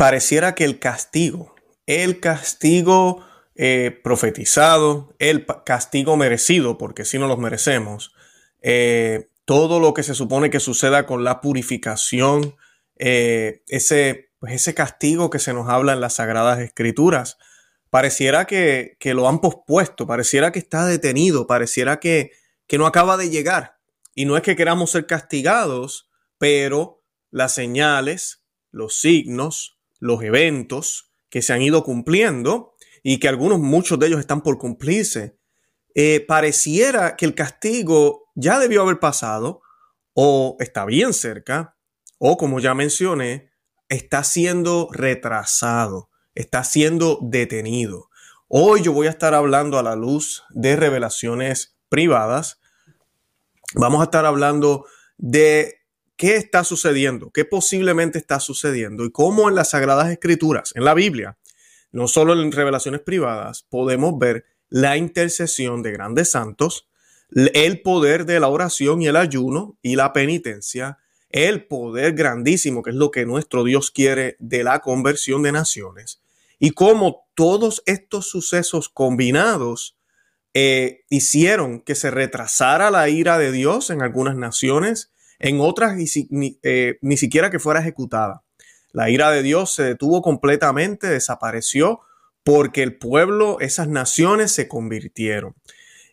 pareciera que el castigo, el castigo eh, profetizado, el castigo merecido, porque si no los merecemos, eh, todo lo que se supone que suceda con la purificación, eh, ese, pues ese castigo que se nos habla en las Sagradas Escrituras, pareciera que, lo han pospuesto, pareciera que está detenido, pareciera que, que no acaba de llegar. Y no es que queramos ser castigados, pero las señales, los signos, los eventos que se han ido cumpliendo y que algunos, muchos de ellos están por cumplirse, eh, pareciera que el castigo ya debió haber pasado o está bien cerca o como ya mencioné, está siendo retrasado, está siendo detenido. Hoy yo voy a estar hablando a la luz de revelaciones privadas. Vamos a estar hablando de qué está sucediendo, qué posiblemente está sucediendo y cómo en las Sagradas Escrituras, en la Biblia, no solo en revelaciones privadas, podemos ver la intercesión de grandes santos, el poder de la oración y el ayuno y la penitencia, el poder grandísimo que es lo que nuestro Dios quiere de la conversión de naciones y cómo todos estos sucesos combinados eh, hicieron que se retrasara la ira de Dios en algunas naciones, en otras ni, eh, ni siquiera que fuera ejecutada. La ira de Dios se detuvo completamente, desapareció, porque el pueblo, esas naciones se convirtieron.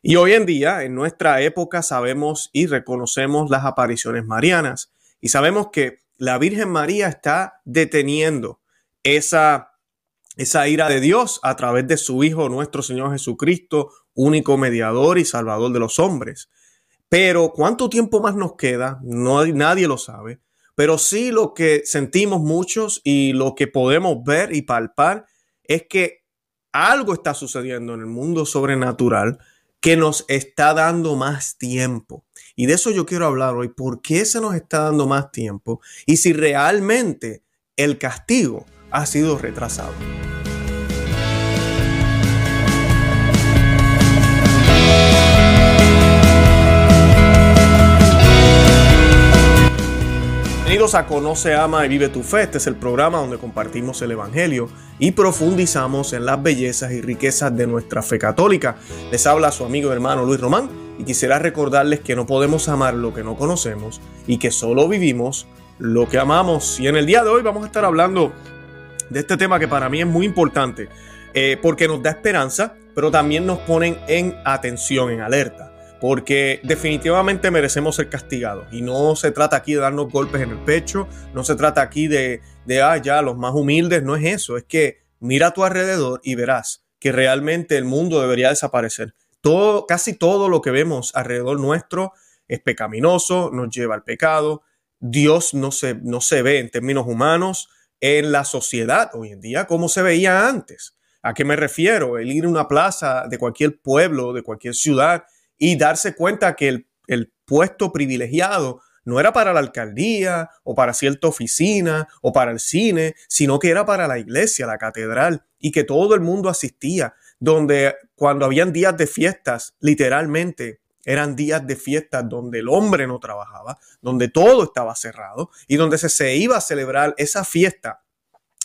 Y hoy en día, en nuestra época, sabemos y reconocemos las apariciones marianas y sabemos que la Virgen María está deteniendo esa, esa ira de Dios a través de su Hijo, nuestro Señor Jesucristo, único mediador y salvador de los hombres. Pero ¿cuánto tiempo más nos queda? No, nadie lo sabe. Pero sí lo que sentimos muchos y lo que podemos ver y palpar es que algo está sucediendo en el mundo sobrenatural que nos está dando más tiempo. Y de eso yo quiero hablar hoy. ¿Por qué se nos está dando más tiempo? Y si realmente el castigo ha sido retrasado. Bienvenidos a Conoce, Ama y Vive tu Fe. Este es el programa donde compartimos el Evangelio y profundizamos en las bellezas y riquezas de nuestra fe católica. Les habla su amigo y hermano Luis Román y quisiera recordarles que no podemos amar lo que no conocemos y que solo vivimos lo que amamos. Y en el día de hoy vamos a estar hablando de este tema que para mí es muy importante eh, porque nos da esperanza, pero también nos ponen en atención, en alerta porque definitivamente merecemos ser castigados. Y no se trata aquí de darnos golpes en el pecho, no se trata aquí de, de ah, ya, los más humildes, no es eso, es que mira a tu alrededor y verás que realmente el mundo debería desaparecer. Todo, casi todo lo que vemos alrededor nuestro es pecaminoso, nos lleva al pecado. Dios no se, no se ve en términos humanos en la sociedad hoy en día como se veía antes. ¿A qué me refiero? El ir a una plaza de cualquier pueblo, de cualquier ciudad y darse cuenta que el, el puesto privilegiado no era para la alcaldía o para cierta oficina o para el cine, sino que era para la iglesia, la catedral, y que todo el mundo asistía, donde cuando habían días de fiestas, literalmente eran días de fiestas donde el hombre no trabajaba, donde todo estaba cerrado y donde se, se iba a celebrar esa fiesta,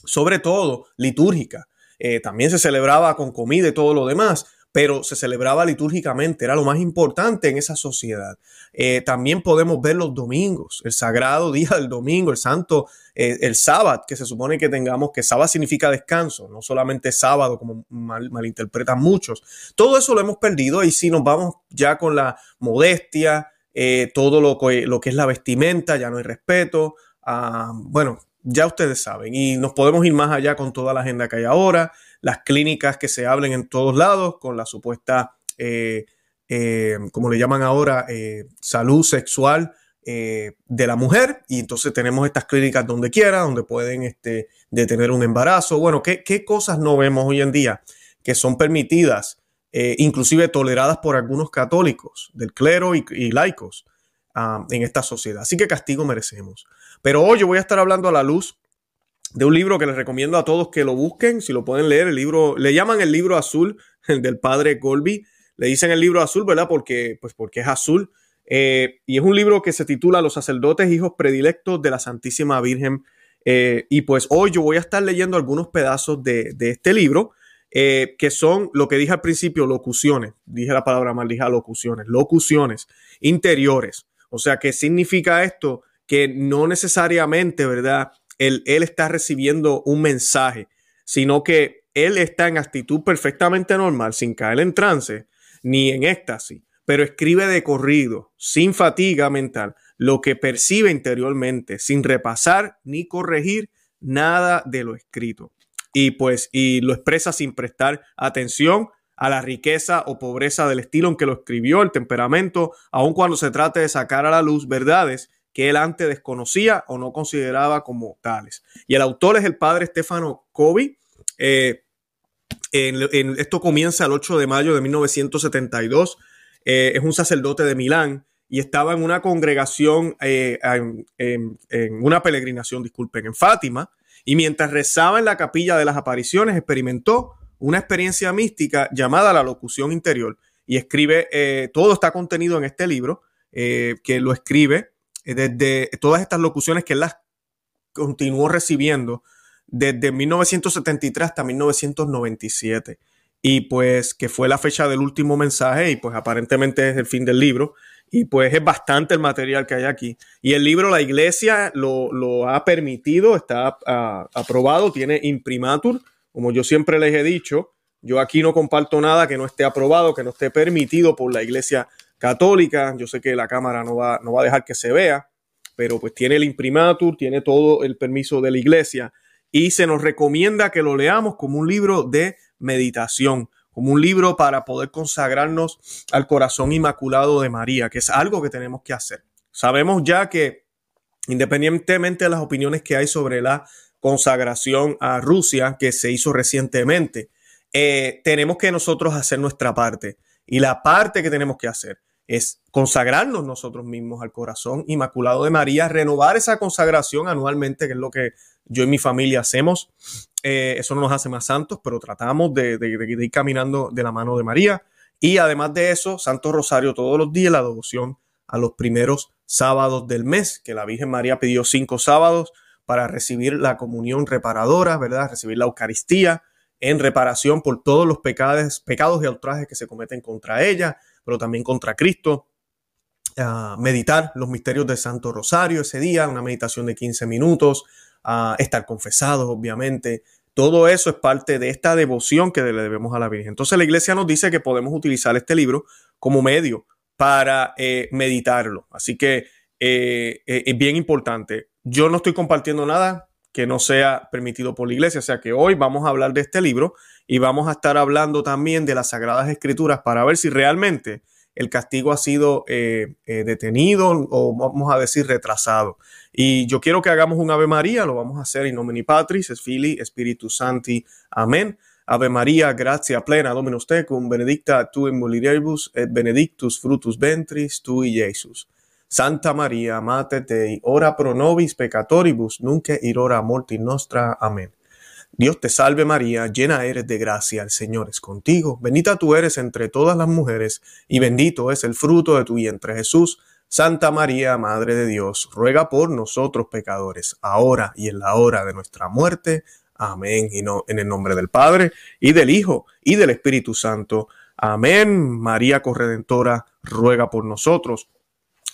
sobre todo litúrgica. Eh, también se celebraba con comida y todo lo demás, pero se celebraba litúrgicamente, era lo más importante en esa sociedad. Eh, también podemos ver los domingos, el sagrado día del domingo, el santo, eh, el sábado, que se supone que tengamos, que sábado significa descanso, no solamente sábado, como mal, malinterpretan muchos. Todo eso lo hemos perdido y si nos vamos ya con la modestia, eh, todo lo que, lo que es la vestimenta, ya no hay respeto. Ah, bueno, ya ustedes saben, y nos podemos ir más allá con toda la agenda que hay ahora las clínicas que se hablen en todos lados con la supuesta, eh, eh, como le llaman ahora, eh, salud sexual de la mujer. Y entonces tenemos estas clínicas donde quiera, donde pueden este, detener un embarazo. Bueno, ¿qué, ¿qué, cosas no vemos hoy en día que son permitidas, inclusive toleradas por algunos católicos del clero y, laicos? Ah, en esta sociedad. Así que castigo merecemos. Pero hoy yo voy a estar hablando a la luz de un libro que les recomiendo a todos que lo busquen, si lo pueden leer, el libro, le llaman el libro azul, el del padre Colby, le dicen el libro azul, ¿verdad? Porque, pues porque es azul. Eh, y es un libro que se titula Los sacerdotes hijos predilectos de la Santísima Virgen Eh, y pues hoy yo voy a estar leyendo algunos pedazos de, este libro, eh, que son lo que dije al principio, locuciones. Dije la palabra mal, dije locuciones, locuciones interiores. O sea, ¿qué significa esto? Que no necesariamente, ¿verdad? Él, está recibiendo un mensaje, sino que él está en actitud perfectamente normal, sin caer en trance ni en éxtasis, pero escribe de corrido, sin fatiga mental, lo que percibe interiormente, sin repasar ni corregir nada de lo escrito. Y pues, y lo expresa sin prestar atención a la riqueza o pobreza del estilo en que lo escribió, el temperamento, aun cuando se trate de sacar a la luz verdades que él antes desconocía o no consideraba como tales. Y el autor es el padre Stefano Covey. Eh, esto comienza el 8 de mayo de 1972. Eh, es un sacerdote de Milán y estaba en una congregación, eh, en, una peregrinación, disculpen, en Fátima, y mientras rezaba en la capilla de las apariciones, experimentó una experiencia mística llamada la locución interior, y escribe, todo está contenido en este libro, que lo escribe desde todas estas locuciones que él las continuó recibiendo desde 1973 hasta 1997 y pues que fue la fecha del último mensaje y pues aparentemente es el fin del libro. Y pues es bastante el material que hay aquí. Y el libro la iglesia lo, ha permitido, está ah, aprobado, tiene imprimatur, como yo siempre les he dicho, yo aquí no comparto nada que no esté aprobado, que no esté permitido por la iglesia católica, yo sé que la cámara no va, no va a dejar que se vea, pero pues tiene el imprimatur, tiene todo el permiso de la iglesia y se nos recomienda que lo leamos como un libro de meditación, como un libro para poder consagrarnos al corazón inmaculado de María, que es algo que tenemos que hacer. Sabemos ya que independientemente de las opiniones que hay sobre la consagración a Rusia que se hizo recientemente, eh, tenemos que nosotros hacer nuestra parte. Y la parte que tenemos que hacer es consagrarnos nosotros mismos al corazón inmaculado de María, renovar esa consagración anualmente, que es lo que yo y mi familia hacemos. Eh, eso no nos hace más santos, pero tratamos de, ir caminando de la mano de María. Y además de eso, Santo Rosario todos los días, la devoción a los primeros sábados del mes, que la Virgen María pidió cinco sábados para recibir la comunión reparadora, ¿verdad? Recibir la Eucaristía en reparación por todos los pecados, pecados y ultrajes que se cometen contra ella pero también contra Cristo. meditar los misterios del Santo Rosario ese día, una meditación de 15 minutos, estar confesados, obviamente. Todo eso es parte de esta devoción que le debemos a la Virgen. Entonces la iglesia nos dice que podemos utilizar este libro como medio para eh, meditarlo. Así que eh, eh, es bien importante. Yo no estoy compartiendo nada que no sea permitido por la iglesia. O sea que hoy vamos a hablar de este libro y vamos a estar hablando también de las Sagradas Escrituras para ver si realmente el castigo ha sido eh, eh, detenido o vamos a decir retrasado. Y yo quiero que hagamos un Ave María, lo vamos a hacer in nomine Patris, es Fili, Spiritus Santi. Amén. Ave María, gracia plena, Dominus tecum, benedicta tu in mulieribus et benedictus frutus ventris tui, Jesus. Santa María, Mater Dei, ora pro nobis peccatoribus, nunc ir ora mortis nostra. Amén. Dios te salve María, llena eres de gracia, el Señor es contigo, bendita tú eres entre todas las mujeres, y bendito es el fruto de tu vientre Jesús. Santa María, Madre de Dios, ruega por nosotros pecadores, ahora y en la hora de nuestra muerte. Amén. Y no, en el nombre del Padre, y del Hijo, y del Espíritu Santo. Amén. María Corredentora, ruega por nosotros.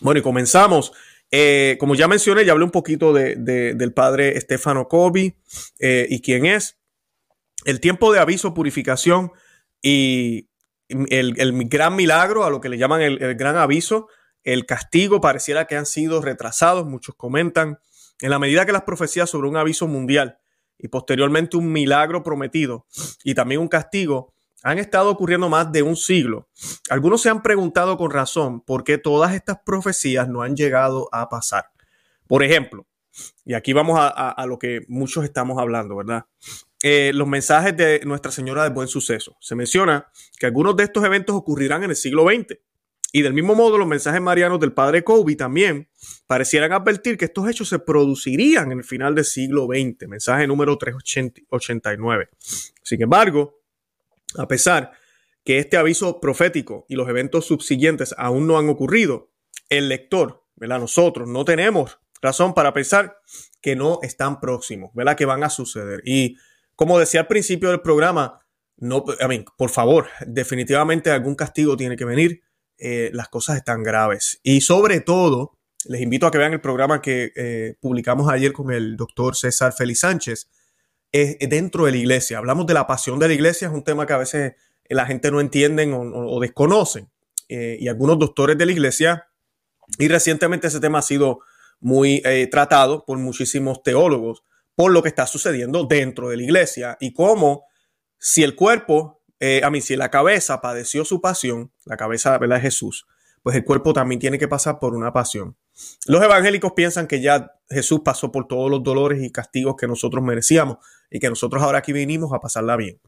Bueno, y comenzamos. Eh, como ya mencioné, ya hablé un poquito de, del padre Stefano Kobe eh, y quién es. El tiempo de aviso, purificación y el, gran milagro, a lo que le llaman el, el, gran aviso, el castigo, pareciera que han sido retrasados. Muchos comentan, en la medida que las profecías sobre un aviso mundial y posteriormente un milagro prometido y también un castigo han estado ocurriendo más de un siglo. Algunos se han preguntado con razón por qué todas estas profecías no han llegado a pasar. Por ejemplo, y aquí vamos a, lo que muchos estamos hablando, ¿verdad? Eh, los mensajes de Nuestra Señora de Buen Suceso. Se menciona que algunos de estos eventos ocurrirán en el siglo XX. Y del mismo modo, los mensajes marianos del padre Kobe también parecieran advertir que estos hechos se producirían en el final del siglo XX. Mensaje número 389. Sin embargo, a pesar que este aviso profético y los eventos subsiguientes aún no han ocurrido, el lector, ¿verdad? nosotros no tenemos razón para pensar que no están próximos, ¿verdad? Que van a suceder. Y como decía al principio del programa, no, I por favor, definitivamente algún castigo tiene que venir. Eh, las cosas están graves. Y sobre todo, les invito a que vean el programa que eh, publicamos ayer con el doctor César Félix Sánchez, dentro de la iglesia. Hablamos de la pasión de la iglesia, es un tema que a veces la gente no entiende o, desconocen. Eh, y algunos doctores de la iglesia, y recientemente ese tema ha sido muy tratado por muchísimos teólogos, por lo que está sucediendo dentro de la iglesia y cómo si el cuerpo, a mí, si la cabeza padeció su pasión, la cabeza ¿verdad? Jesús, pues el cuerpo también tiene que pasar por una pasión. Los evangélicos piensan que ya Jesús pasó por todos los dolores y castigos que nosotros merecíamos y que nosotros ahora aquí vinimos a pasarla bien.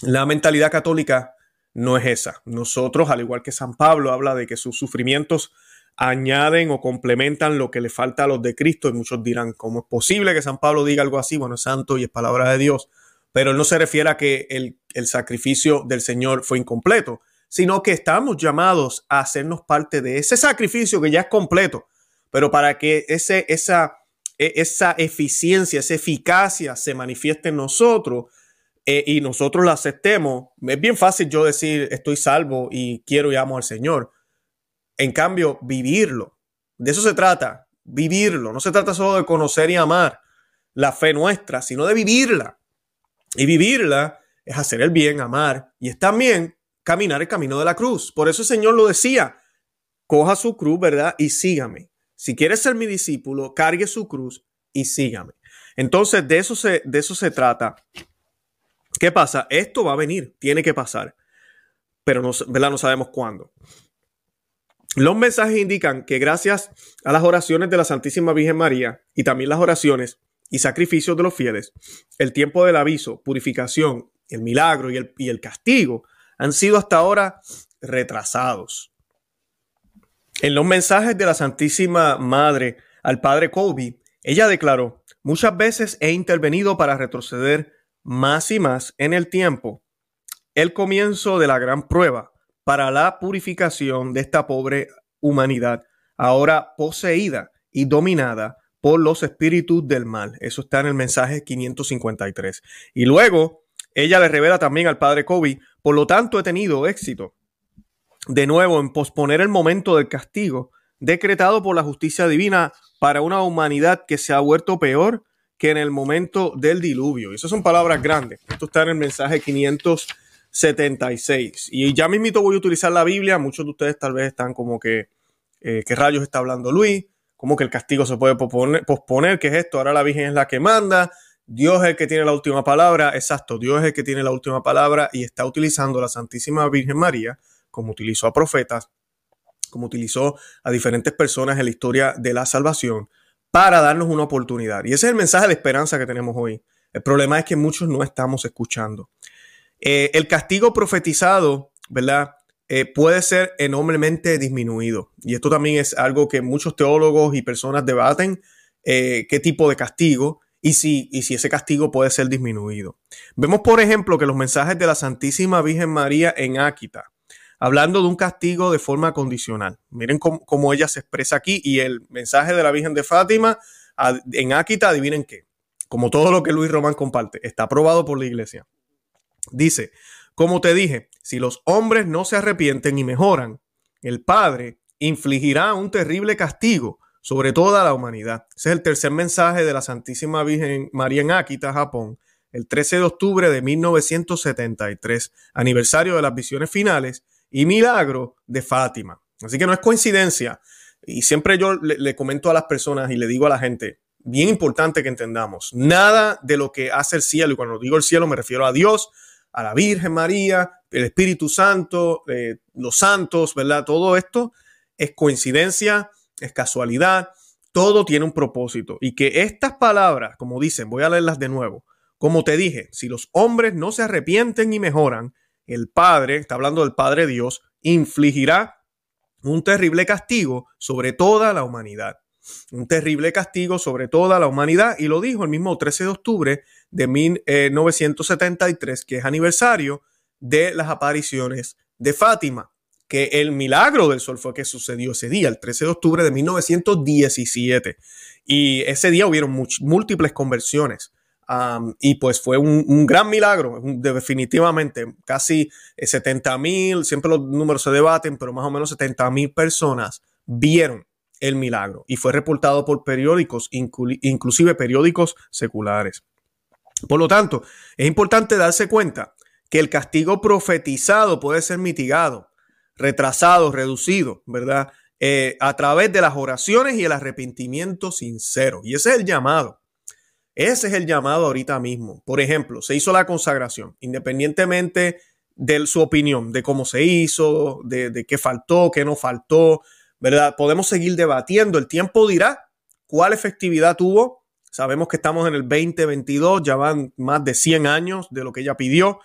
La mentalidad católica no es esa. Nosotros, al igual que San Pablo, habla de que sus sufrimientos añaden o complementan lo que le falta a los de Cristo y muchos dirán, ¿cómo es posible que San Pablo diga algo así? Bueno, es santo y es palabra de Dios, pero él no se refiere a que el, el sacrificio del Señor fue incompleto, sino que estamos llamados a hacernos parte de ese sacrificio que ya es completo, pero para que ese, esa, e, esa eficiencia, esa eficacia se manifieste en nosotros eh, y nosotros la aceptemos, es bien fácil yo decir estoy salvo y quiero y amo al Señor. En cambio, vivirlo. De eso se trata, vivirlo. No se trata solo de conocer y amar la fe nuestra, sino de vivirla. Y vivirla es hacer el bien, amar, y es también caminar el camino de la cruz. Por eso el Señor lo decía, coja su cruz, ¿verdad? Y sígame. Si quieres ser mi discípulo, cargue su cruz y sígame. Entonces, de eso se, de eso se trata. ¿Qué pasa? Esto va a venir, tiene que pasar, pero no, ¿verdad? no sabemos cuándo. Los mensajes indican que gracias a las oraciones de la Santísima Virgen María y también las oraciones y sacrificios de los fieles, el tiempo del aviso, purificación, el milagro y el, y el castigo han sido hasta ahora retrasados. En los mensajes de la Santísima Madre al Padre Colby, ella declaró, muchas veces he intervenido para retroceder más y más en el tiempo, el comienzo de la gran prueba para la purificación de esta pobre humanidad, ahora poseída y dominada por los espíritus del mal. Eso está en el mensaje 553. Y luego ella le revela también al padre Kobe, por lo tanto he tenido éxito de nuevo en posponer el momento del castigo decretado por la justicia divina para una humanidad que se ha vuelto peor que en el momento del diluvio. Esas son palabras grandes. Esto está en el mensaje 576. Y ya mismito voy a utilizar la Biblia. Muchos de ustedes tal vez están como que, eh, ¿qué rayos está hablando Luis? ¿Cómo que el castigo se puede posponer? ¿Qué es esto? Ahora la Virgen es la que manda. Dios es el que tiene la última palabra, exacto, Dios es el que tiene la última palabra y está utilizando a la Santísima Virgen María, como utilizó a profetas, como utilizó a diferentes personas en la historia de la salvación, para darnos una oportunidad. Y ese es el mensaje de esperanza que tenemos hoy. El problema es que muchos no estamos escuchando. Eh, el castigo profetizado, ¿verdad? Eh, puede ser enormemente disminuido. Y esto también es algo que muchos teólogos y personas debaten, eh, qué tipo de castigo y si, y si ese castigo puede ser disminuido. Vemos, por ejemplo, que los mensajes de la Santísima Virgen María en Áquita, hablando de un castigo de forma condicional. Miren cómo, ella se expresa aquí y el mensaje de la Virgen de Fátima en Áquita, adivinen qué, como todo lo que Luis Román comparte, está aprobado por la iglesia. Dice, como te dije, si los hombres no se arrepienten y mejoran, el Padre infligirá un terrible castigo sobre toda la humanidad. Ese es el tercer mensaje de la Santísima Virgen María en Akita, Japón, el 13 de octubre de 1973, aniversario de las visiones finales y milagro de Fátima. Así que no es coincidencia. Y siempre yo le, comento a las personas y le digo a la gente, bien importante que entendamos, nada de lo que hace el cielo, y cuando digo el cielo me refiero a Dios, a la Virgen María, el Espíritu Santo, eh, los santos, ¿verdad? Todo esto es coincidencia es casualidad, todo tiene un propósito. Y que estas palabras, como dicen, voy a leerlas de nuevo, como te dije, si los hombres no se arrepienten y mejoran, el Padre, está hablando del Padre Dios, infligirá un terrible castigo sobre toda la humanidad. Un terrible castigo sobre toda la humanidad. Y lo dijo el mismo 13 de octubre de 1973, que es aniversario de las apariciones de Fátima que el milagro del sol fue que sucedió ese día, el 13 de octubre de 1917. Y ese día hubieron múltiples conversiones. y pues fue un, gran milagro, definitivamente. Casi 70 eh, mil, siempre los números se debaten, pero más o menos 70 mil personas vieron el milagro y fue reportado por periódicos, inclusive periódicos seculares. Por lo tanto, es importante darse cuenta que el castigo profetizado puede ser mitigado, retrasado, reducido, ¿verdad? Eh, a través de las oraciones y el arrepentimiento sincero. Y ese es el llamado. Ese es el llamado ahorita mismo. Por ejemplo, se hizo la consagración, independientemente de su opinión, de cómo se hizo, de, de qué faltó, qué no faltó, ¿verdad? Podemos seguir debatiendo. El tiempo dirá cuál efectividad tuvo. Sabemos que estamos en el 2022, ya van más de 100 años de lo que ella pidió.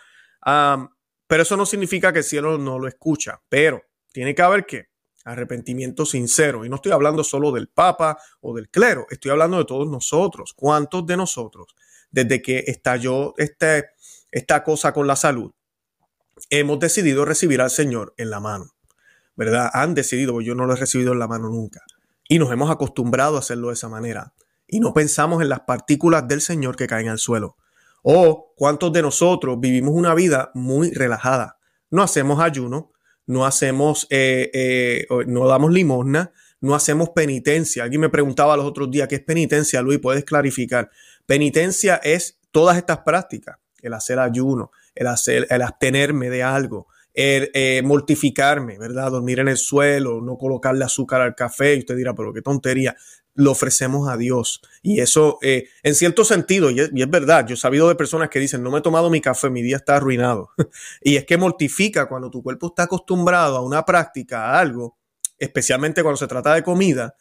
Pero eso no significa que el cielo no lo escucha. Pero tiene que haber que arrepentimiento sincero. Y no estoy hablando solo del Papa o del clero, estoy hablando de todos nosotros. ¿Cuántos de nosotros, desde que estalló este, esta cosa con la salud, hemos decidido recibir al Señor en la mano? ¿verdad? Han decidido, yo no lo he recibido en la mano nunca. Y nos hemos acostumbrado a hacerlo de esa manera. Y no pensamos en las partículas del Señor que caen al suelo. O cuántos de nosotros vivimos una vida muy relajada. No hacemos ayuno, no hacemos, eh, eh, no damos limosna, no hacemos penitencia. Alguien me preguntaba los otros días, ¿qué es penitencia, Luis? ¿Puedes clarificar? Penitencia es todas estas prácticas, el hacer ayuno, el, hacer, el abstenerme de algo, eh, mortificarme, ¿verdad? Dormir en el suelo, no colocarle azúcar al café. Y usted dirá, pero qué tontería. Lo ofrecemos a Dios. Y eso, eh, en cierto sentido, y es, verdad, yo he sabido de personas que dicen, no me he tomado mi café, mi día está arruinado. y es que mortifica cuando tu cuerpo está acostumbrado a una práctica, a algo, especialmente cuando se trata de comida,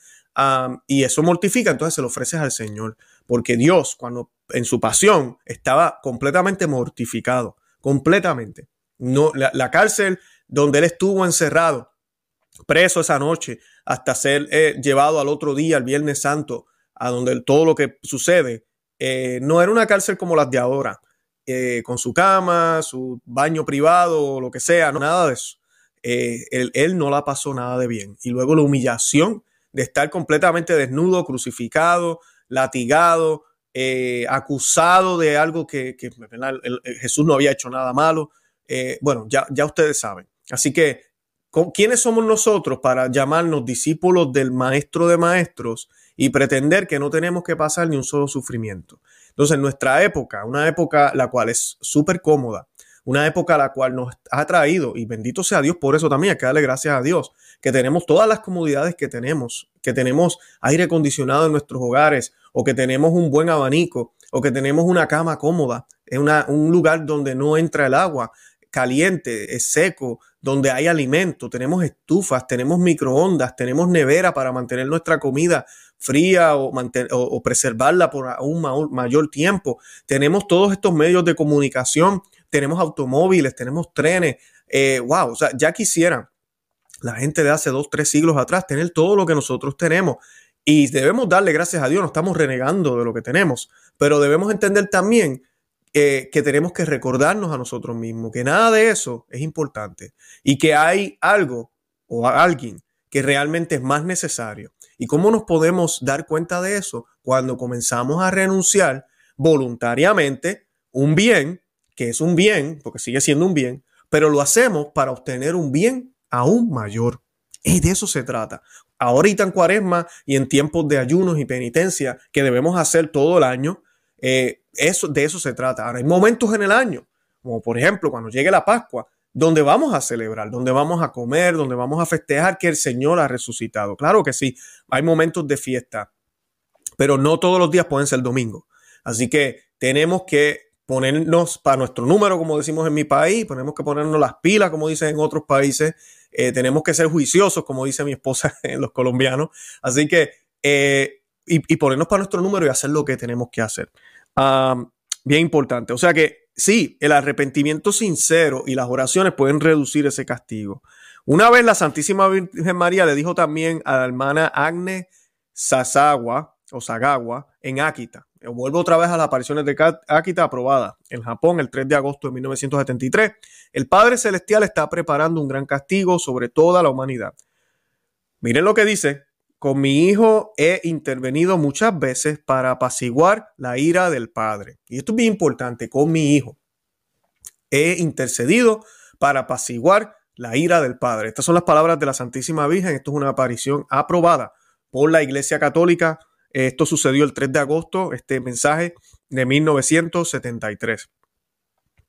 y eso mortifica, entonces se lo ofreces al Señor. Porque Dios, cuando en su pasión, estaba completamente mortificado, completamente no, la, cárcel donde él estuvo encerrado, preso esa noche, hasta ser eh, llevado al otro día, el Viernes Santo, a donde todo lo que sucede, eh, no era una cárcel como las de ahora, eh, con su cama, su baño privado, lo que sea, no, nada de eso. Él, él, no la pasó nada de bien. Y luego la humillación de estar completamente desnudo, crucificado, latigado, acusado de algo que, Jesús no había hecho nada malo. Bueno, ya, ya ustedes saben. Así que, ¿quiénes somos nosotros para llamarnos discípulos del maestro de maestros y pretender que no tenemos que pasar ni un solo sufrimiento? Entonces, nuestra época, una época la cual es súper cómoda, una época la cual nos ha traído, y bendito sea Dios por eso también, hay que darle gracias a Dios, que tenemos todas las comodidades que tenemos, que tenemos aire acondicionado en nuestros hogares, o que tenemos un buen abanico, o que tenemos una cama cómoda, en un lugar donde no entra el agua, caliente, es seco, donde hay alimento, tenemos estufas, tenemos microondas, tenemos nevera para mantener nuestra comida fría o, o, preservarla por un mayor tiempo. Tenemos todos estos medios de comunicación, tenemos automóviles, tenemos trenes. Eh, wow, o sea, ya quisieran la gente de hace dos, tres siglos atrás tener todo lo que nosotros tenemos. Y debemos darle gracias a Dios, no estamos renegando de lo que tenemos, pero debemos entender también que tenemos que recordarnos a nosotros mismos que nada de eso es importante y que hay algo o alguien que realmente es más necesario. ¿Y cómo nos podemos dar cuenta de eso? Cuando comenzamos a renunciar voluntariamente un bien, que es un bien, porque sigue siendo un bien, pero lo hacemos para obtener un bien aún mayor. Y de eso se trata. Ahorita en cuaresma y en tiempos de ayunos y penitencia que debemos hacer todo el año, eh, eso, de eso se trata. Ahora, hay momentos en el año, como por ejemplo cuando llegue la Pascua, donde vamos a celebrar, donde vamos a comer, donde vamos a festejar que el Señor ha resucitado. Claro que sí, hay momentos de fiesta, pero no todos los días pueden ser domingo. Así que tenemos que ponernos para nuestro número, como decimos en mi país, tenemos que ponernos las pilas, como dicen en otros países, eh, tenemos que ser juiciosos, como dice mi esposa en los colombianos. Así que, eh, y, ponernos para nuestro número y hacer lo que tenemos que hacer bien importante. O sea que sí, el arrepentimiento sincero y las oraciones pueden reducir ese castigo. Una vez la Santísima Virgen María le dijo también a la hermana Agne Sasawa o Sagawa en Akita. Vuelvo otra vez a las apariciones de Akita aprobada en Japón el 3 de agosto de 1973. El Padre Celestial está preparando un gran castigo sobre toda la humanidad. Miren lo que dice con mi hijo he intervenido muchas veces para apaciguar la ira del Padre. Y esto es bien importante, con mi hijo. He intercedido para apaciguar la ira del Padre. Estas son las palabras de la Santísima Virgen. Esto es una aparición aprobada por la Iglesia Católica. Esto sucedió el 3 de agosto, este mensaje de 1973.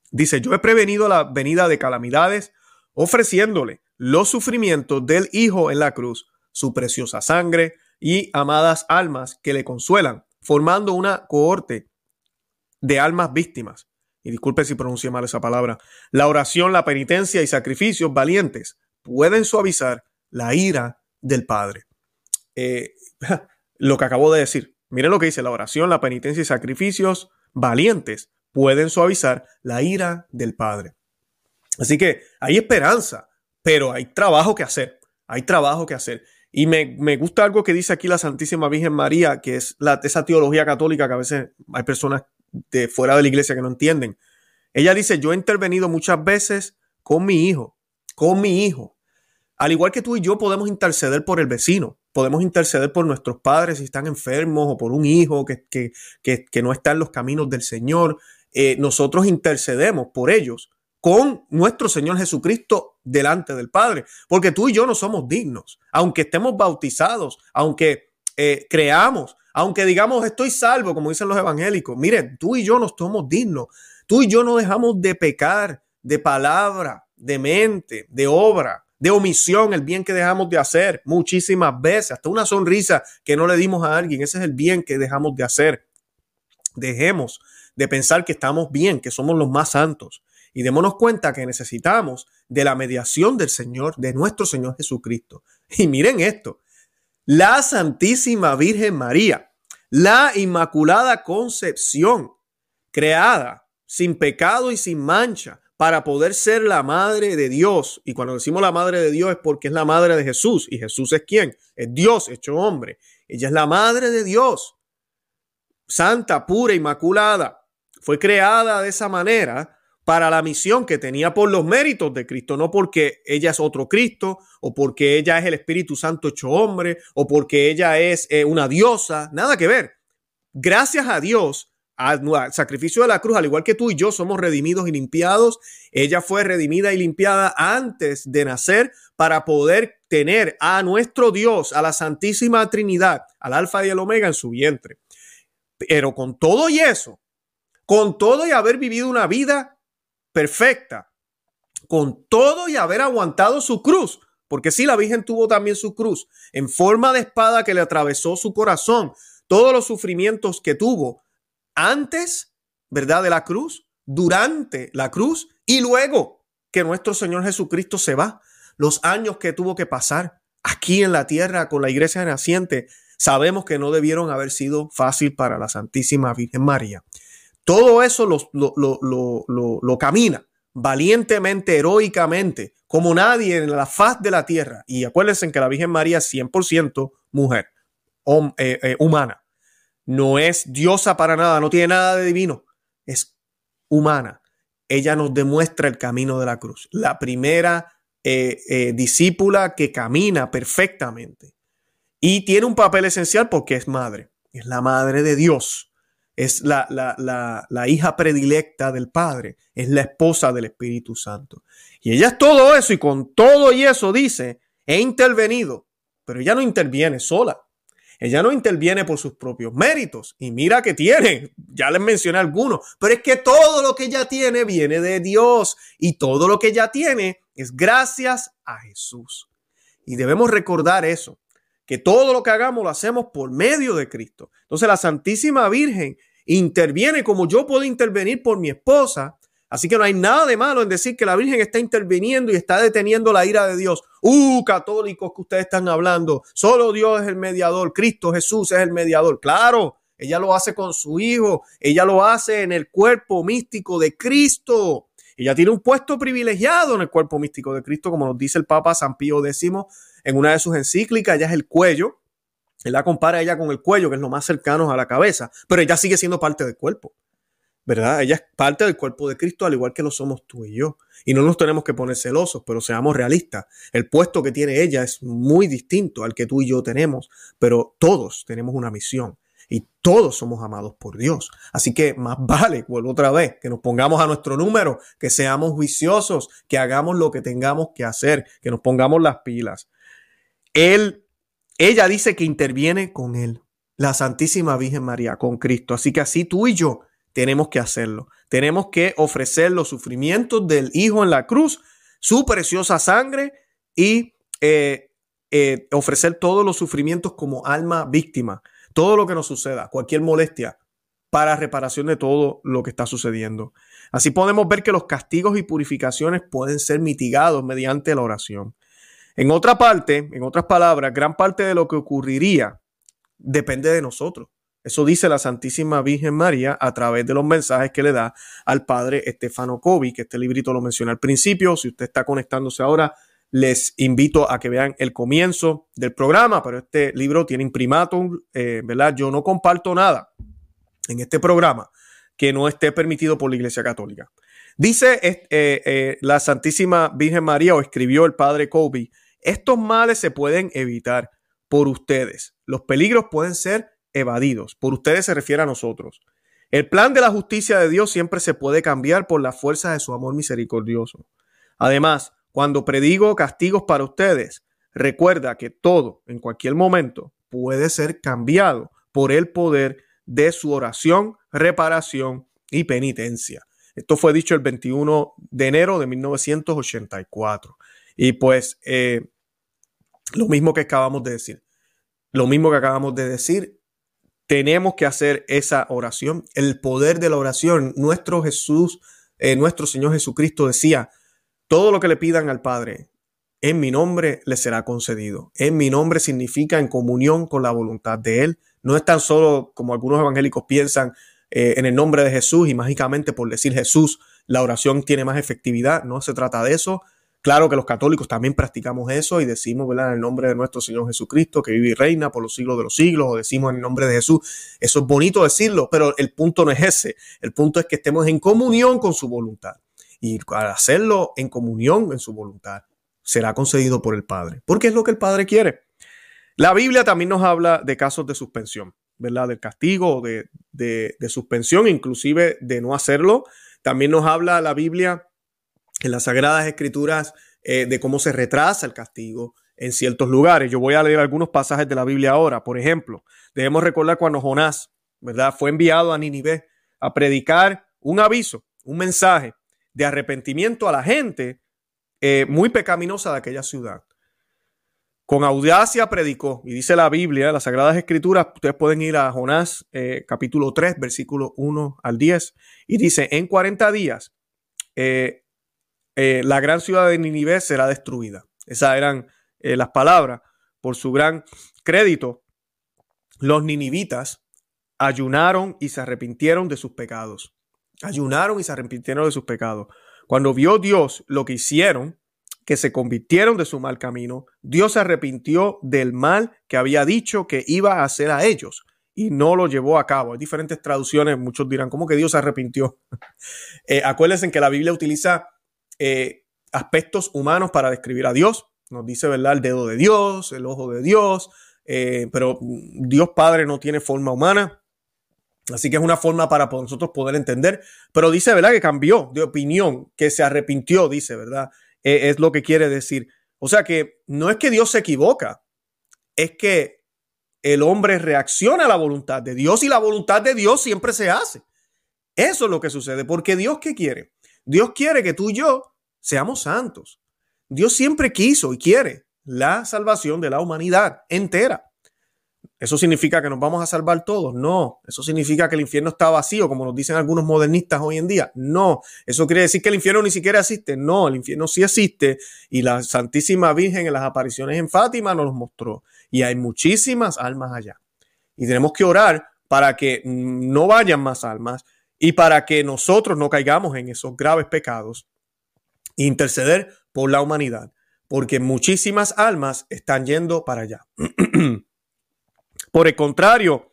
Dice, yo he prevenido la venida de calamidades ofreciéndole los sufrimientos del Hijo en la cruz su preciosa sangre y amadas almas que le consuelan, formando una cohorte de almas víctimas. Y disculpe si pronuncié mal esa palabra. La oración, la penitencia y sacrificios valientes pueden suavizar la ira del Padre. Eh, lo que acabo de decir. Miren lo que dice la oración, la penitencia y sacrificios valientes pueden suavizar la ira del Padre. Así que hay esperanza, pero hay trabajo que hacer. Hay trabajo que hacer. Y me, gusta algo que dice aquí la Santísima Virgen María, que es la, esa teología católica que a veces hay personas de fuera de la iglesia que no entienden. Ella dice, yo he intervenido muchas veces con mi hijo, con mi hijo. Al igual que tú y yo podemos interceder por el vecino, podemos interceder por nuestros padres si están enfermos o por un hijo que, que, no está en los caminos del Señor. Eh, nosotros intercedemos por ellos con nuestro Señor Jesucristo delante del Padre, porque tú y yo no somos dignos, aunque estemos bautizados, aunque eh, creamos, aunque digamos estoy salvo, como dicen los evangélicos, mire, tú y yo no somos dignos, tú y yo no dejamos de pecar de palabra, de mente, de obra, de omisión, el bien que dejamos de hacer muchísimas veces, hasta una sonrisa que no le dimos a alguien, ese es el bien que dejamos de hacer. Dejemos de pensar que estamos bien, que somos los más santos y démonos cuenta que necesitamos de la mediación del Señor, de nuestro Señor Jesucristo. Y miren esto, la Santísima Virgen María, la Inmaculada Concepción, creada sin pecado y sin mancha, para poder ser la madre de Dios. Y cuando decimos la madre de Dios es porque es la madre de Jesús. ¿Y Jesús es quién? Es Dios hecho hombre. Ella es la madre de Dios. Santa, pura, inmaculada. Fue creada de esa manera para la misión que tenía por los méritos de Cristo, no porque ella es otro Cristo, o porque ella es el Espíritu Santo hecho hombre, o porque ella es eh, una diosa, nada que ver. Gracias a Dios, al sacrificio de la cruz, al igual que tú y yo somos redimidos y limpiados, ella fue redimida y limpiada antes de nacer para poder tener a nuestro Dios, a la Santísima Trinidad, al Alfa y el Omega en su vientre. Pero con todo y eso, con todo y haber vivido una vida perfecta, con todo y haber aguantado su cruz, porque sí, la Virgen tuvo también su cruz en forma de espada que le atravesó su corazón, todos los sufrimientos que tuvo antes, ¿verdad? De la cruz, durante la cruz y luego que nuestro Señor Jesucristo se va, los años que tuvo que pasar aquí en la tierra con la iglesia naciente, sabemos que no debieron haber sido fácil para la Santísima Virgen María. Todo eso lo, lo, camina valientemente, heroicamente, como nadie en la faz de la tierra. Y acuérdense que la Virgen María es 100% mujer, eh, eh, humana. No es diosa para nada, no tiene nada de divino. Es humana. Ella nos demuestra el camino de la cruz. La primera eh, discípula que camina perfectamente. Y tiene un papel esencial porque es madre. Es la madre de Dios es la, la, hija predilecta del Padre, es la esposa del Espíritu Santo. Y ella es todo eso y con todo y eso dice, he intervenido, pero ella no interviene sola. Ella no interviene por sus propios méritos. Y mira que tiene, ya les mencioné algunos, pero es que todo lo que ella tiene viene de Dios y todo lo que ella tiene es gracias a Jesús. Y debemos recordar eso que todo lo que hagamos lo hacemos por medio de Cristo. Entonces la Santísima Virgen interviene como yo puedo intervenir por mi esposa. Así que no hay nada de malo en decir que la Virgen está interviniendo y está deteniendo la ira de Dios. Uh, católicos que ustedes están hablando. Solo Dios es el mediador. Cristo Jesús es el mediador. Claro, ella lo hace con su Hijo. Ella lo hace en el cuerpo místico de Cristo. Ella tiene un puesto privilegiado en el cuerpo místico de Cristo, como nos dice el Papa San Pío X en una de sus encíclicas, ella es el cuello. Él la compara ella con el cuello, que es lo más cercano a la cabeza, pero ella sigue siendo parte del cuerpo. ¿verdad? Ella es parte del cuerpo de Cristo, al igual que lo somos tú y yo. Y no nos tenemos que poner celosos, pero seamos realistas. El puesto que tiene ella es muy distinto al que tú y yo tenemos, pero todos tenemos una misión y todos somos amados por Dios. Así que más vale, vuelvo otra vez, que nos pongamos a nuestro número, que seamos juiciosos, que hagamos lo que tengamos que hacer, que nos pongamos las pilas. Ella dice que interviene con él, la Santísima Virgen María, con Cristo. Así que así tú y yo tenemos que hacerlo. Tenemos que ofrecer los sufrimientos del Hijo en la cruz, su preciosa sangre y eh, eh, ofrecer todos los sufrimientos como alma víctima. Todo lo que nos suceda, cualquier molestia, para reparación de todo lo que está sucediendo. Así podemos ver que los castigos y purificaciones pueden ser mitigados mediante la oración. En otra parte, en otras palabras, gran parte de lo que ocurriría depende de nosotros. Eso dice la Santísima Virgen María a través de los mensajes que le da al padre Estefano Covi, que este librito lo mencioné al principio. Si usted está conectándose ahora, les invito a que vean el comienzo del programa, pero este libro tiene imprimatum, eh, ¿verdad? Yo no comparto nada en este programa que no esté permitido por la Iglesia Católica. Dice eh, eh, la Santísima Virgen María o escribió el padre Kobe, estos males se pueden evitar por ustedes. Los peligros pueden ser evadidos. Por ustedes se refiere a nosotros. El plan de la justicia de Dios siempre se puede cambiar por la fuerza de su amor misericordioso. Además, cuando predigo castigos para ustedes, recuerda que todo, en cualquier momento, puede ser cambiado por el poder de su oración, reparación y penitencia. Esto fue dicho el 21 de enero de 1984. Y pues eh, lo mismo que acabamos de decir. Lo mismo que acabamos de decir, tenemos que hacer esa oración. El poder de la oración, nuestro Jesús, eh, nuestro Señor Jesucristo decía, todo lo que le pidan al Padre en mi nombre le será concedido. En mi nombre significa en comunión con la voluntad de Él. No es tan solo como algunos evangélicos piensan eh, en el nombre de Jesús y mágicamente por decir Jesús la oración tiene más efectividad. No se trata de eso. Claro que los católicos también practicamos eso y decimos, ¿verdad? En el nombre de nuestro Señor Jesucristo, que vive y reina por los siglos de los siglos, o decimos en el nombre de Jesús. Eso es bonito decirlo, pero el punto no es ese. El punto es que estemos en comunión con su voluntad. Y al hacerlo en comunión en su voluntad, será concedido por el Padre, porque es lo que el Padre quiere. La Biblia también nos habla de casos de suspensión, ¿verdad? Del castigo, de, de, de suspensión, inclusive de no hacerlo. También nos habla la Biblia en las Sagradas Escrituras eh, de cómo se retrasa el castigo en ciertos lugares. Yo voy a leer algunos pasajes de la Biblia ahora. Por ejemplo, debemos recordar cuando Jonás, ¿verdad? Fue enviado a Nínive a predicar un aviso, un mensaje de arrepentimiento a la gente eh, muy pecaminosa de aquella ciudad. Con audacia predicó, y dice la Biblia, las Sagradas Escrituras, ustedes pueden ir a Jonás eh, capítulo 3, versículo 1 al 10, y dice, en 40 días eh, la gran ciudad de Ninive será destruida. Esas eran eh, las palabras. Por su gran crédito, los ninivitas ayunaron y se arrepintieron de sus pecados. Ayunaron y se arrepintieron de sus pecados. Cuando vio Dios lo que hicieron, que se convirtieron de su mal camino, Dios se arrepintió del mal que había dicho que iba a hacer a ellos y no lo llevó a cabo. Hay diferentes traducciones, muchos dirán, ¿cómo que Dios se arrepintió? eh, acuérdense que la Biblia utiliza eh, aspectos humanos para describir a Dios. Nos dice, ¿verdad? El dedo de Dios, el ojo de Dios, eh, pero Dios Padre no tiene forma humana. Así que es una forma para nosotros poder entender. Pero dice, ¿verdad? Que cambió de opinión, que se arrepintió, dice, ¿verdad? Eh, es lo que quiere decir. O sea que no es que Dios se equivoca, es que el hombre reacciona a la voluntad de Dios y la voluntad de Dios siempre se hace. Eso es lo que sucede, porque Dios qué quiere? Dios quiere que tú y yo seamos santos. Dios siempre quiso y quiere la salvación de la humanidad entera. ¿Eso significa que nos vamos a salvar todos? No. ¿Eso significa que el infierno está vacío, como nos dicen algunos modernistas hoy en día? No. ¿Eso quiere decir que el infierno ni siquiera existe? No, el infierno sí existe y la Santísima Virgen en las apariciones en Fátima nos mostró. Y hay muchísimas almas allá. Y tenemos que orar para que no vayan más almas y para que nosotros no caigamos en esos graves pecados, interceder por la humanidad, porque muchísimas almas están yendo para allá. por el contrario,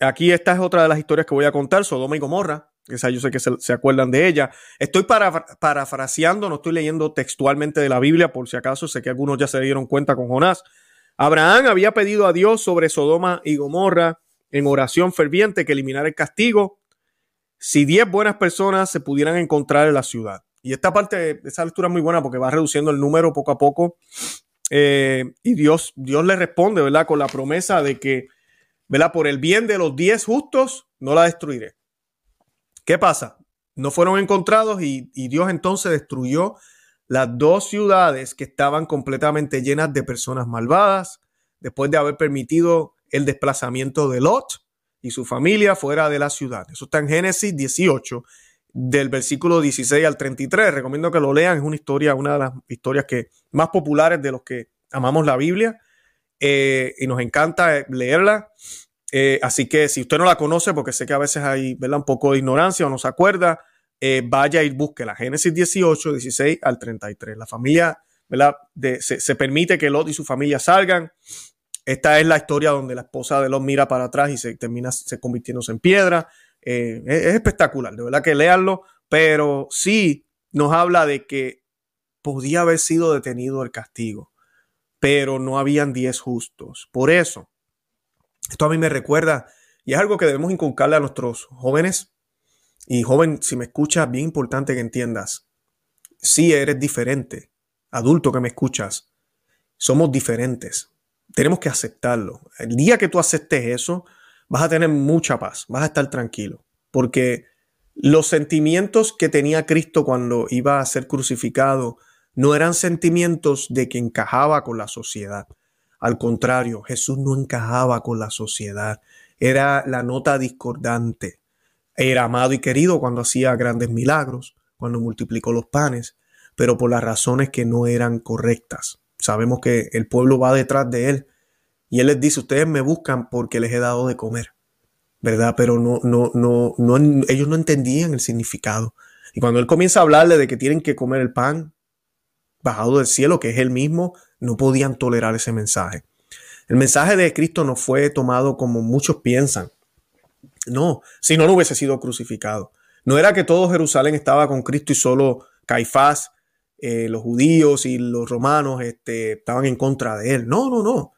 aquí esta es otra de las historias que voy a contar, Sodoma y Gomorra. Esa yo sé que se, acuerdan de ella. Estoy para, parafraseando, no estoy leyendo textualmente de la Biblia, por si acaso, sé que algunos ya se dieron cuenta con Jonás. Abraham había pedido a Dios sobre Sodoma y Gomorra en oración ferviente que eliminara el castigo si diez buenas personas se pudieran encontrar en la ciudad. Y esta parte, esa lectura es muy buena porque va reduciendo el número poco a poco. Eh, y Dios, Dios le responde, ¿verdad? Con la promesa de que, ¿verdad? Por el bien de los diez justos, no la destruiré. ¿Qué pasa? No fueron encontrados y, y Dios entonces destruyó las dos ciudades que estaban completamente llenas de personas malvadas, después de haber permitido el desplazamiento de Lot y su familia fuera de la ciudad. Eso está en Génesis 18, del versículo 16 al 33. Recomiendo que lo lean, es una historia, una de las historias que, más populares de los que amamos la Biblia eh, y nos encanta leerla. Eh, así que si usted no la conoce, porque sé que a veces hay un poco de ignorancia o no se acuerda, eh, vaya y la Génesis 18, 16 al 33. La familia, ¿verdad? se, se, permite que Lot y su familia salgan. Esta es la historia donde la esposa de Lot mira para atrás y se termina se convirtiéndose en piedra. Eh, es, espectacular, de verdad que leanlo, pero sí nos habla de que podía haber sido detenido el castigo, pero no habían diez justos. Por eso, esto a mí me recuerda, y es algo que debemos inculcarle a nuestros jóvenes, y joven, si me escuchas, bien importante que entiendas, si eres diferente, adulto que me escuchas, somos diferentes. Tenemos que aceptarlo. El día que tú aceptes eso, vas a tener mucha paz, vas a estar tranquilo, porque los sentimientos que tenía Cristo cuando iba a ser crucificado no eran sentimientos de que encajaba con la sociedad. Al contrario, Jesús no encajaba con la sociedad. Era la nota discordante. Era amado y querido cuando hacía grandes milagros, cuando multiplicó los panes, pero por las razones que no eran correctas. Sabemos que el pueblo va detrás de él y él les dice, ustedes me buscan porque les he dado de comer, ¿verdad? Pero no, no, no, no, ellos no entendían el significado. Y cuando él comienza a hablarle de que tienen que comer el pan bajado del cielo, que es el mismo, no podían tolerar ese mensaje. El mensaje de Cristo no fue tomado como muchos piensan. No, si no, no hubiese sido crucificado. No era que todo Jerusalén estaba con Cristo y solo Caifás, eh, los judíos y los romanos este, estaban en contra de él. No, no, no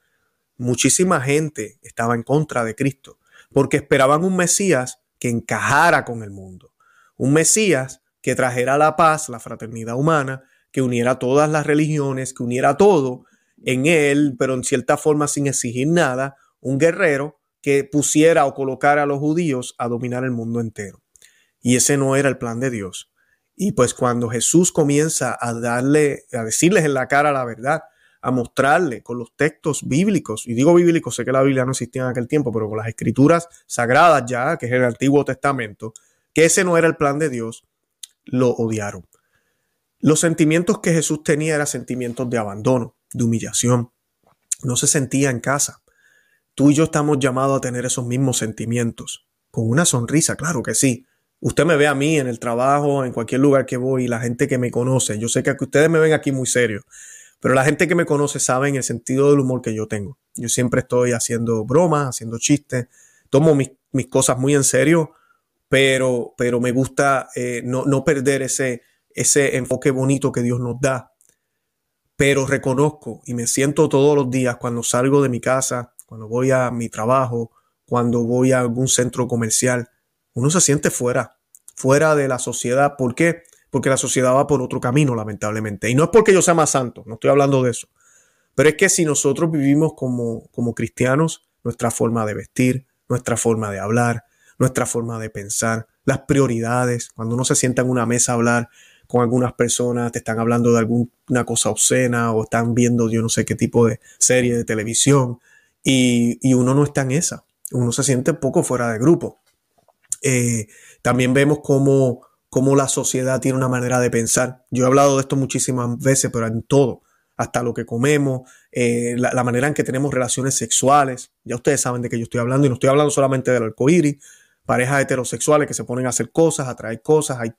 muchísima gente estaba en contra de Cristo, porque esperaban un Mesías que encajara con el mundo, un Mesías que trajera la paz, la fraternidad humana, que uniera todas las religiones, que uniera todo en él, pero en cierta forma sin exigir nada, un guerrero que pusiera o colocara a los judíos a dominar el mundo entero. Y ese no era el plan de Dios. Y pues cuando Jesús comienza a darle, a decirles en la cara la verdad, a mostrarle con los textos bíblicos, y digo bíblicos, sé que la Biblia no existía en aquel tiempo, pero con las escrituras sagradas ya, que es el Antiguo Testamento, que ese no era el plan de Dios, lo odiaron. Los sentimientos que Jesús tenía eran sentimientos de abandono, de humillación. No se sentía en casa. Tú y yo estamos llamados a tener esos mismos sentimientos. Con una sonrisa, claro que sí. Usted me ve a mí en el trabajo, en cualquier lugar que voy, y la gente que me conoce. Yo sé que ustedes me ven aquí muy serio. Pero la gente que me conoce sabe en el sentido del humor que yo tengo. Yo siempre estoy haciendo bromas, haciendo chistes, tomo mis, cosas muy en serio, pero, pero me gusta eh, no, no, perder ese, ese enfoque bonito que Dios nos da. Pero reconozco y me siento todos los días cuando salgo de mi casa, cuando voy a mi trabajo, cuando voy a algún centro comercial, uno se siente fuera, fuera de la sociedad. ¿Por qué? Porque la sociedad va por otro camino, lamentablemente. Y no es porque yo sea más santo, no estoy hablando de eso. Pero es que si nosotros vivimos como, como cristianos, nuestra forma de vestir, nuestra forma de hablar, nuestra forma de pensar, las prioridades, cuando uno se sienta en una mesa a hablar con algunas personas, te están hablando de alguna cosa obscena o están viendo yo no sé qué tipo de serie de televisión y, y uno no está en esa, uno se siente un poco fuera de grupo. Eh, también vemos cómo cómo la sociedad tiene una manera de pensar. Yo he hablado de esto muchísimas veces, pero en todo, hasta lo que comemos, eh, la, manera en que tenemos relaciones sexuales. Ya ustedes saben de qué yo estoy hablando y no estoy hablando solamente del arcoíris, parejas heterosexuales que se ponen a hacer cosas, a traer cosas. Hay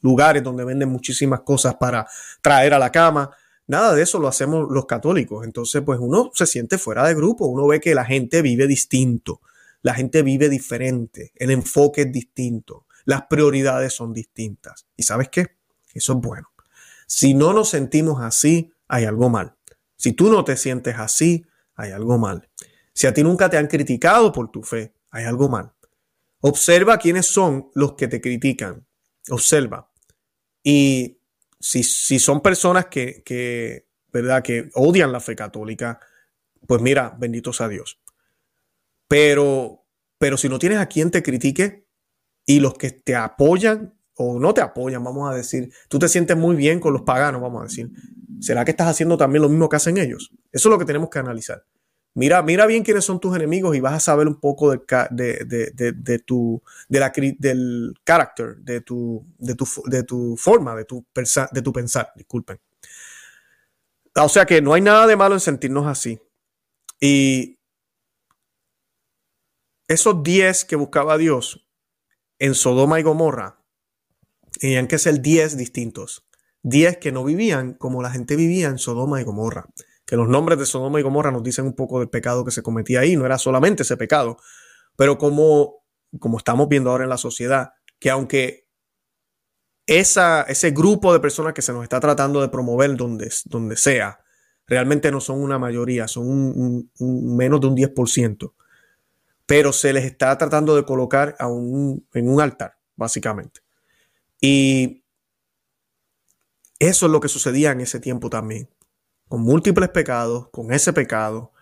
lugares donde venden muchísimas cosas para traer a la cama. Nada de eso lo hacemos los católicos. Entonces, pues uno se siente fuera de grupo, uno ve que la gente vive distinto, la gente vive diferente, el enfoque es distinto Las prioridades son distintas. ¿Y sabes qué? Eso es bueno. Si no nos sentimos así, hay algo mal. Si tú no te sientes así, hay algo mal. Si a ti nunca te han criticado por tu fe, hay algo mal. Observa quiénes son los que te critican. Observa. Y si, si son personas que, que, ¿verdad? que odian la fe católica, pues mira, benditos a Dios. Pero, pero si no tienes a quien te critique y los que te apoyan o no te apoyan, vamos a decir, tú te sientes muy bien con los paganos, vamos a decir, ¿será que estás haciendo también lo mismo que hacen ellos? Eso es lo que tenemos que analizar. Mira, mira bien quiénes son tus enemigos y vas a saber un poco de, de, tu, de la, del carácter, de tu, de, tu, de tu forma, de tu, de tu pensar, disculpen. O sea que no hay nada de malo en sentirnos así. Y esos 10 que buscaba Dios en Sodoma y Gomorra, tenían que ser 10 distintos. 10 que no vivían como la gente vivía en Sodoma y Gomorra. Que los nombres de Sodoma y Gomorra nos dicen un poco del pecado que se cometía ahí. No era solamente ese pecado, pero como, como estamos viendo ahora en la sociedad, que aunque esa, ese grupo de personas que se nos está tratando de promover donde, donde sea, realmente no son una mayoría, son un, menos de un 10%, pero se les está tratando de colocar a un, en un altar, básicamente. Y eso es lo que sucedía en ese tiempo también, con múltiples pecados, con ese pecado.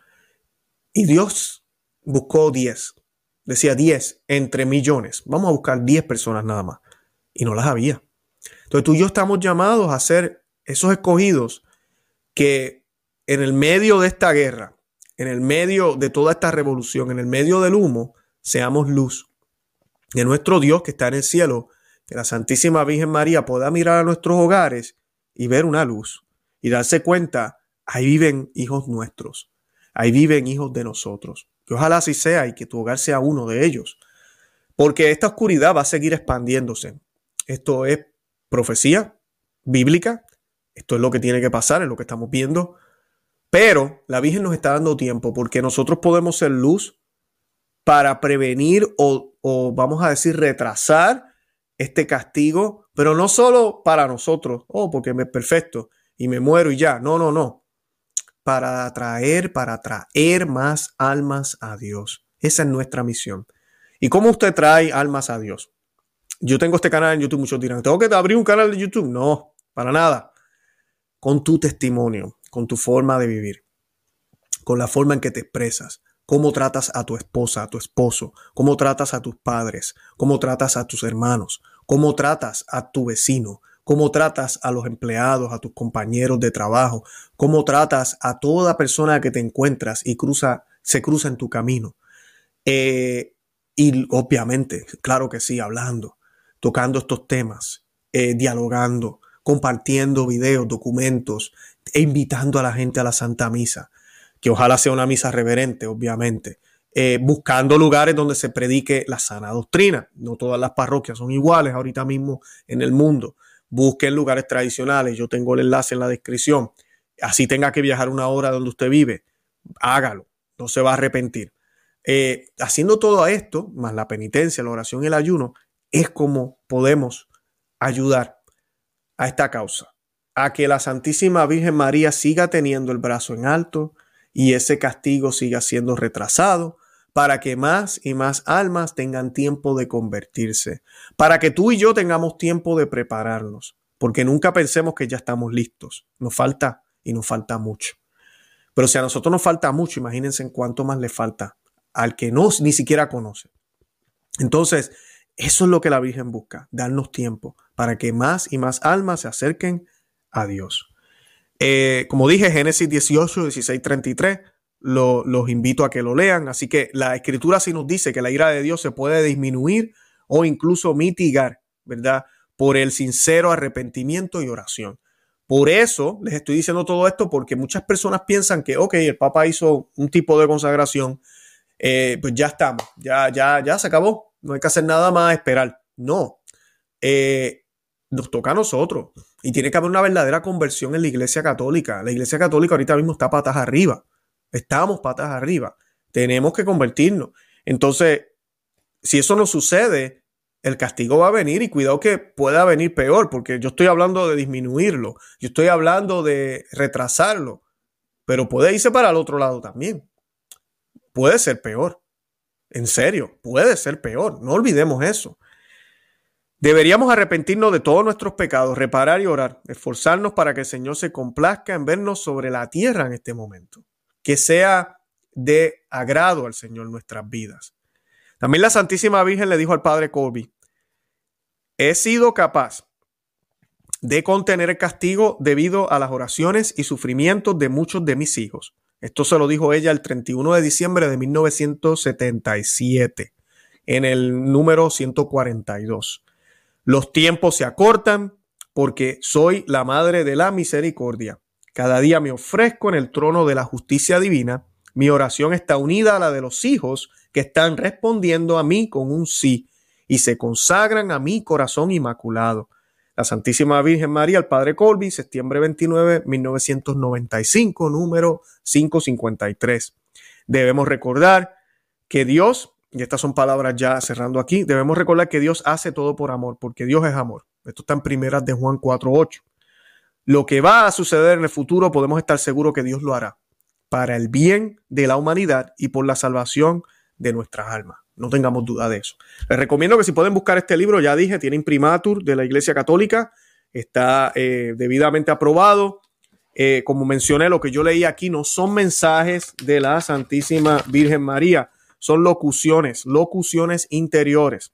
Y Dios buscó 10, decía 10 entre millones. Vamos a buscar 10 personas nada más. Y no las había. Entonces tú y yo estamos llamados a ser esos escogidos que en el medio de esta guerra, en el medio de toda esta revolución, en el medio del humo, seamos luz. De nuestro Dios que está en el cielo, que la Santísima Virgen María pueda mirar a nuestros hogares y ver una luz y darse cuenta, ahí viven hijos nuestros, ahí viven hijos de nosotros. Que ojalá así sea y que tu hogar sea uno de ellos. Porque esta oscuridad va a seguir expandiéndose. Esto es profecía bíblica. Esto es lo que tiene que pasar, es lo que estamos viendo. Pero la Virgen nos está dando tiempo porque nosotros podemos ser luz para prevenir o, vamos a decir retrasar este castigo, pero no solo para nosotros, oh, porque me es perfecto y me muero y ya. No, no, no. Para atraer, para atraer más almas a Dios. Esa es nuestra misión. ¿Y cómo usted trae almas a Dios? Yo tengo este canal en YouTube, muchos dirán, ¿tengo que abrir un canal de YouTube? No, para nada. Con tu testimonio, con tu forma de vivir, con la forma en que te expresas, cómo tratas a tu esposa, a tu esposo, cómo tratas a tus padres, cómo tratas a tus hermanos, cómo tratas a tu vecino, cómo tratas a los empleados, a tus compañeros de trabajo, cómo tratas a toda persona que te encuentras y cruza, se cruza en tu camino. Eh, y obviamente, claro que sí, hablando, tocando estos temas, eh, dialogando, compartiendo videos, documentos, e invitando a la gente a la Santa Misa, que ojalá sea una misa reverente, obviamente, eh, buscando lugares donde se predique la sana doctrina. No todas las parroquias son iguales ahorita mismo en el mundo. Busquen lugares tradicionales, yo tengo el enlace en la descripción. Así tenga que viajar una hora donde usted vive, hágalo, no se va a arrepentir. Eh, haciendo todo esto, más la penitencia, la oración y el ayuno, es como podemos ayudar a esta causa a que la Santísima Virgen María siga teniendo el brazo en alto y ese castigo siga siendo retrasado para que más y más almas tengan tiempo de convertirse, para que tú y yo tengamos tiempo de prepararnos, porque nunca pensemos que ya estamos listos, nos falta y nos falta mucho. Pero si a nosotros nos falta mucho, imagínense en cuánto más le falta al que no ni siquiera conoce. Entonces, eso es lo que la Virgen busca, darnos tiempo para que más y más almas se acerquen a Dios. Eh, como dije, Génesis 18, 16, 33, los invito a que lo lean. Así que la escritura sí nos dice que la ira de Dios se puede disminuir o incluso mitigar, ¿verdad? Por el sincero arrepentimiento y oración. Por eso les estoy diciendo todo esto, porque muchas personas piensan que, ok, el Papa hizo un tipo de consagración, eh, pues ya estamos, ya, ya, ya se acabó, no hay que hacer nada más, esperar. No, eh, nos toca a nosotros. Y tiene que haber una verdadera conversión en la iglesia católica. La iglesia católica ahorita mismo está patas arriba. Estamos patas arriba. Tenemos que convertirnos. Entonces, si eso no sucede, el castigo va a venir y cuidado que pueda venir peor, porque yo estoy hablando de disminuirlo, yo estoy hablando de retrasarlo, pero puede irse para el otro lado también. Puede ser peor. En serio, puede ser peor. No olvidemos eso. Deberíamos arrepentirnos de todos nuestros pecados, reparar y orar, esforzarnos para que el Señor se complazca en vernos sobre la tierra en este momento. Que sea de agrado al Señor nuestras vidas. También la Santísima Virgen le dijo al Padre Colby, he sido capaz de contener el castigo debido a las oraciones y sufrimientos de muchos de mis hijos. Esto se lo dijo ella el 31 de diciembre de 1977, en el número 142. Los tiempos se acortan porque soy la Madre de la Misericordia. Cada día me ofrezco en el trono de la justicia divina. Mi oración está unida a la de los hijos que están respondiendo a mí con un sí y se consagran a mi corazón inmaculado. La Santísima Virgen María, el Padre Colby, septiembre 29, 1995, número 553. Debemos recordar que Dios, y estas son palabras ya cerrando aquí, debemos recordar que Dios hace todo por amor, porque Dios es amor. Esto está en primeras de Juan 4.8. Lo que va a suceder en el futuro podemos estar seguros que Dios lo hará para el bien de la humanidad y por la salvación de nuestras almas. No tengamos duda de eso. Les recomiendo que si pueden buscar este libro, ya dije, tiene imprimatur de la Iglesia Católica, está eh, debidamente aprobado. Eh, como mencioné, lo que yo leí aquí no son mensajes de la Santísima Virgen María, son locuciones, locuciones interiores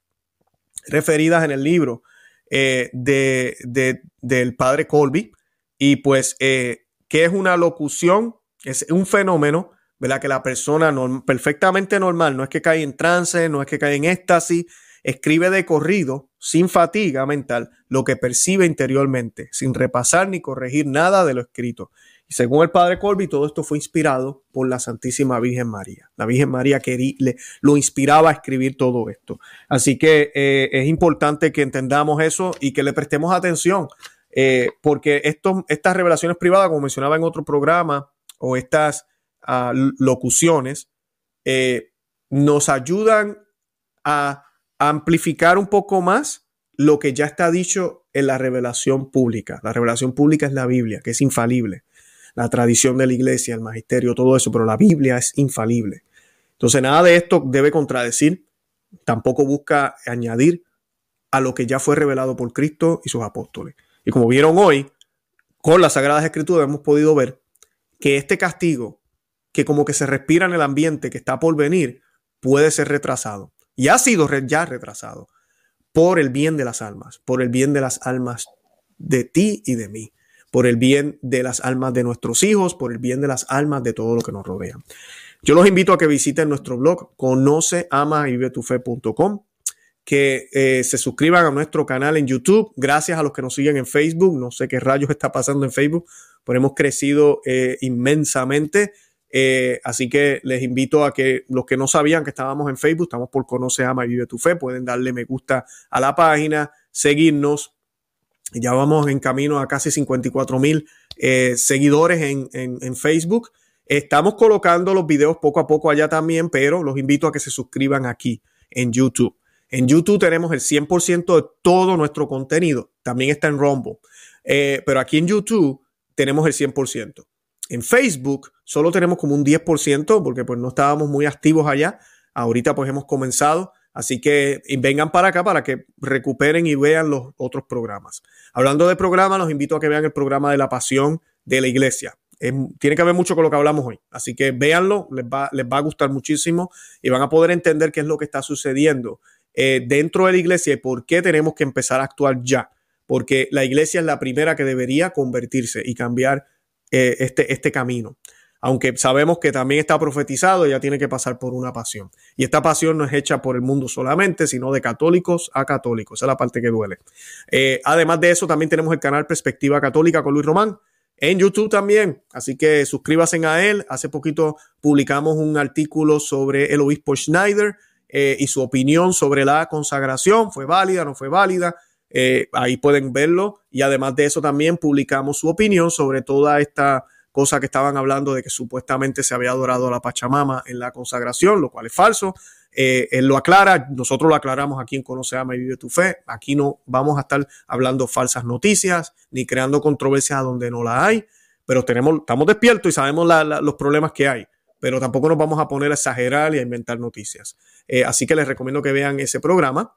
referidas en el libro eh, de, del padre Colby. Y pues, ¿qué es una locución? Es un fenómeno ¿verdad? Que la persona perfectamente normal, no es que cae en trance, no es que cae en éxtasis, escribe de corrido, sin fatiga mental, lo que percibe interiormente, sin repasar ni corregir nada de lo escrito. Según el padre Colby, todo esto fue inspirado por la Santísima Virgen María. La Virgen María le, lo inspiraba a escribir todo esto. Así que eh, es importante que entendamos eso y que le prestemos atención, eh, porque estas revelaciones privadas, como mencionaba en otro programa, o estas locuciones, eh, nos ayudan a amplificar un poco más lo que ya está dicho en la revelación pública. La revelación pública es la Biblia, que es infalible. La tradición de la iglesia, el magisterio, todo eso, pero la Biblia es infalible. Entonces, nada de esto debe contradecir, tampoco busca añadir a lo que ya fue revelado por Cristo y sus apóstoles. Y como vieron hoy, con las Sagradas Escrituras hemos podido ver que este castigo que como que se respira en el ambiente que está por venir, puede ser retrasado. Y ha sido ya retrasado por el bien de las almas, por el bien de las almas de ti y de mí, por el bien de las almas de nuestros hijos, por el bien de las almas de todo lo que nos rodea. Yo los invito a que visiten nuestro blog conoce, ama y que eh, se suscriban a nuestro canal en YouTube. Gracias a los que nos siguen en Facebook. No sé qué rayos está pasando en Facebook, pero hemos crecido eh, inmensamente. Eh, así que les invito a que los que no sabían que estábamos en Facebook, estamos por Conoce, Ama y Vive tu Fe, pueden darle me gusta a la página, seguirnos. Ya vamos en camino a casi 54 mil eh, seguidores en, en Facebook. Estamos colocando los videos poco a poco allá también, pero los invito a que se suscriban aquí en YouTube. En YouTube tenemos el 100% de todo nuestro contenido. También está en Rumble. Eh, pero aquí en YouTube tenemos el 100%. En Facebook solo tenemos como un 10% porque pues no estábamos muy activos allá. Ahorita pues hemos comenzado. Así que vengan para acá para que recuperen y vean los otros programas. Hablando de programas, los invito a que vean el programa de la pasión de la iglesia. tiene que ver mucho con lo que hablamos hoy. Así que véanlo, les va, les va a gustar muchísimo y van a poder entender qué es lo que está sucediendo eh, dentro de la iglesia y por qué tenemos que empezar a actuar ya. Porque la iglesia es la primera que debería convertirse y cambiar eh, este, este camino. Aunque sabemos que también está profetizado, ya tiene que pasar por una pasión. Y esta pasión no es hecha por el mundo solamente, sino de católicos a católicos. Esa es la parte que duele. Eh, además de eso, también tenemos el canal Perspectiva Católica con Luis Román en YouTube también. Así que suscríbanse a él. Hace poquito publicamos un artículo sobre el obispo Schneider eh, y su opinión sobre la consagración. ¿Fue válida? ¿No fue válida? Eh, ahí pueden verlo. Y además de eso también publicamos su opinión sobre toda esta cosa que estaban hablando de que supuestamente se había adorado a la Pachamama en la consagración, lo cual es falso. eh, él lo aclara, nosotros lo aclaramos aquí en Conoce, Ama y Vive tu Fe. Aquí no vamos a estar hablando falsas noticias ni creando controversias donde no la hay, pero tenemos, estamos despiertos y sabemos los problemas que hay, pero tampoco nos vamos a poner a exagerar y a inventar noticias. Eh, así que les recomiendo que vean ese programa.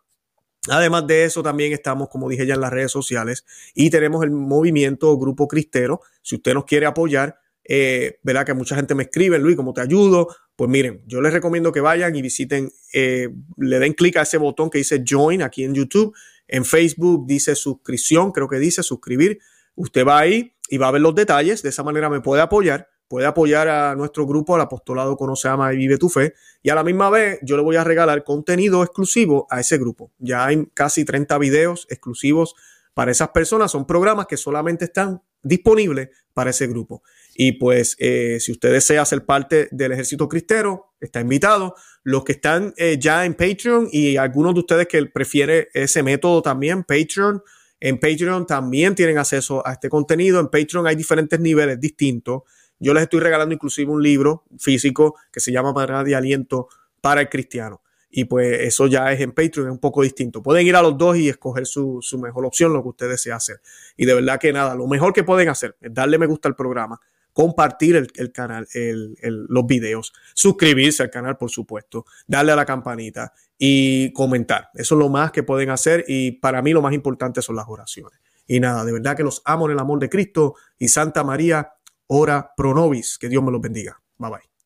Además de eso, también estamos, como dije ya, en las redes sociales y tenemos el movimiento Grupo Cristero. Si usted nos quiere apoyar, eh, ¿verdad? Que mucha gente me escribe, Luis, ¿cómo te ayudo? Pues miren, yo les recomiendo que vayan y visiten, eh, le den clic a ese botón que dice Join aquí en YouTube. En Facebook dice suscripción, creo que dice suscribir. Usted va ahí y va a ver los detalles. De esa manera me puede apoyar. Puede apoyar a nuestro grupo, al apostolado Conoce, Ama y Vive tu Fe. Y a la misma vez, yo le voy a regalar contenido exclusivo a ese grupo. Ya hay casi 30 videos exclusivos para esas personas. Son programas que solamente están disponibles para ese grupo. Y pues eh, si usted desea ser parte del ejército cristero, está invitado. Los que están eh, ya en Patreon y algunos de ustedes que prefieren ese método también, Patreon, en Patreon también tienen acceso a este contenido. En Patreon hay diferentes niveles distintos. Yo les estoy regalando inclusive un libro físico que se llama Madre de Aliento para el Cristiano. Y pues eso ya es en Patreon, es un poco distinto. Pueden ir a los dos y escoger su, su mejor opción, lo que usted desea hacer. Y de verdad que nada, lo mejor que pueden hacer es darle me gusta al programa, compartir el, canal, los videos, suscribirse al canal, por supuesto, darle a la campanita y comentar. Eso es lo más que pueden hacer y para mí lo más importante son las oraciones. Y nada, de verdad que los amo en el amor de Cristo y Santa María, ora pro nobis. Que Dios me los bendiga. Bye bye.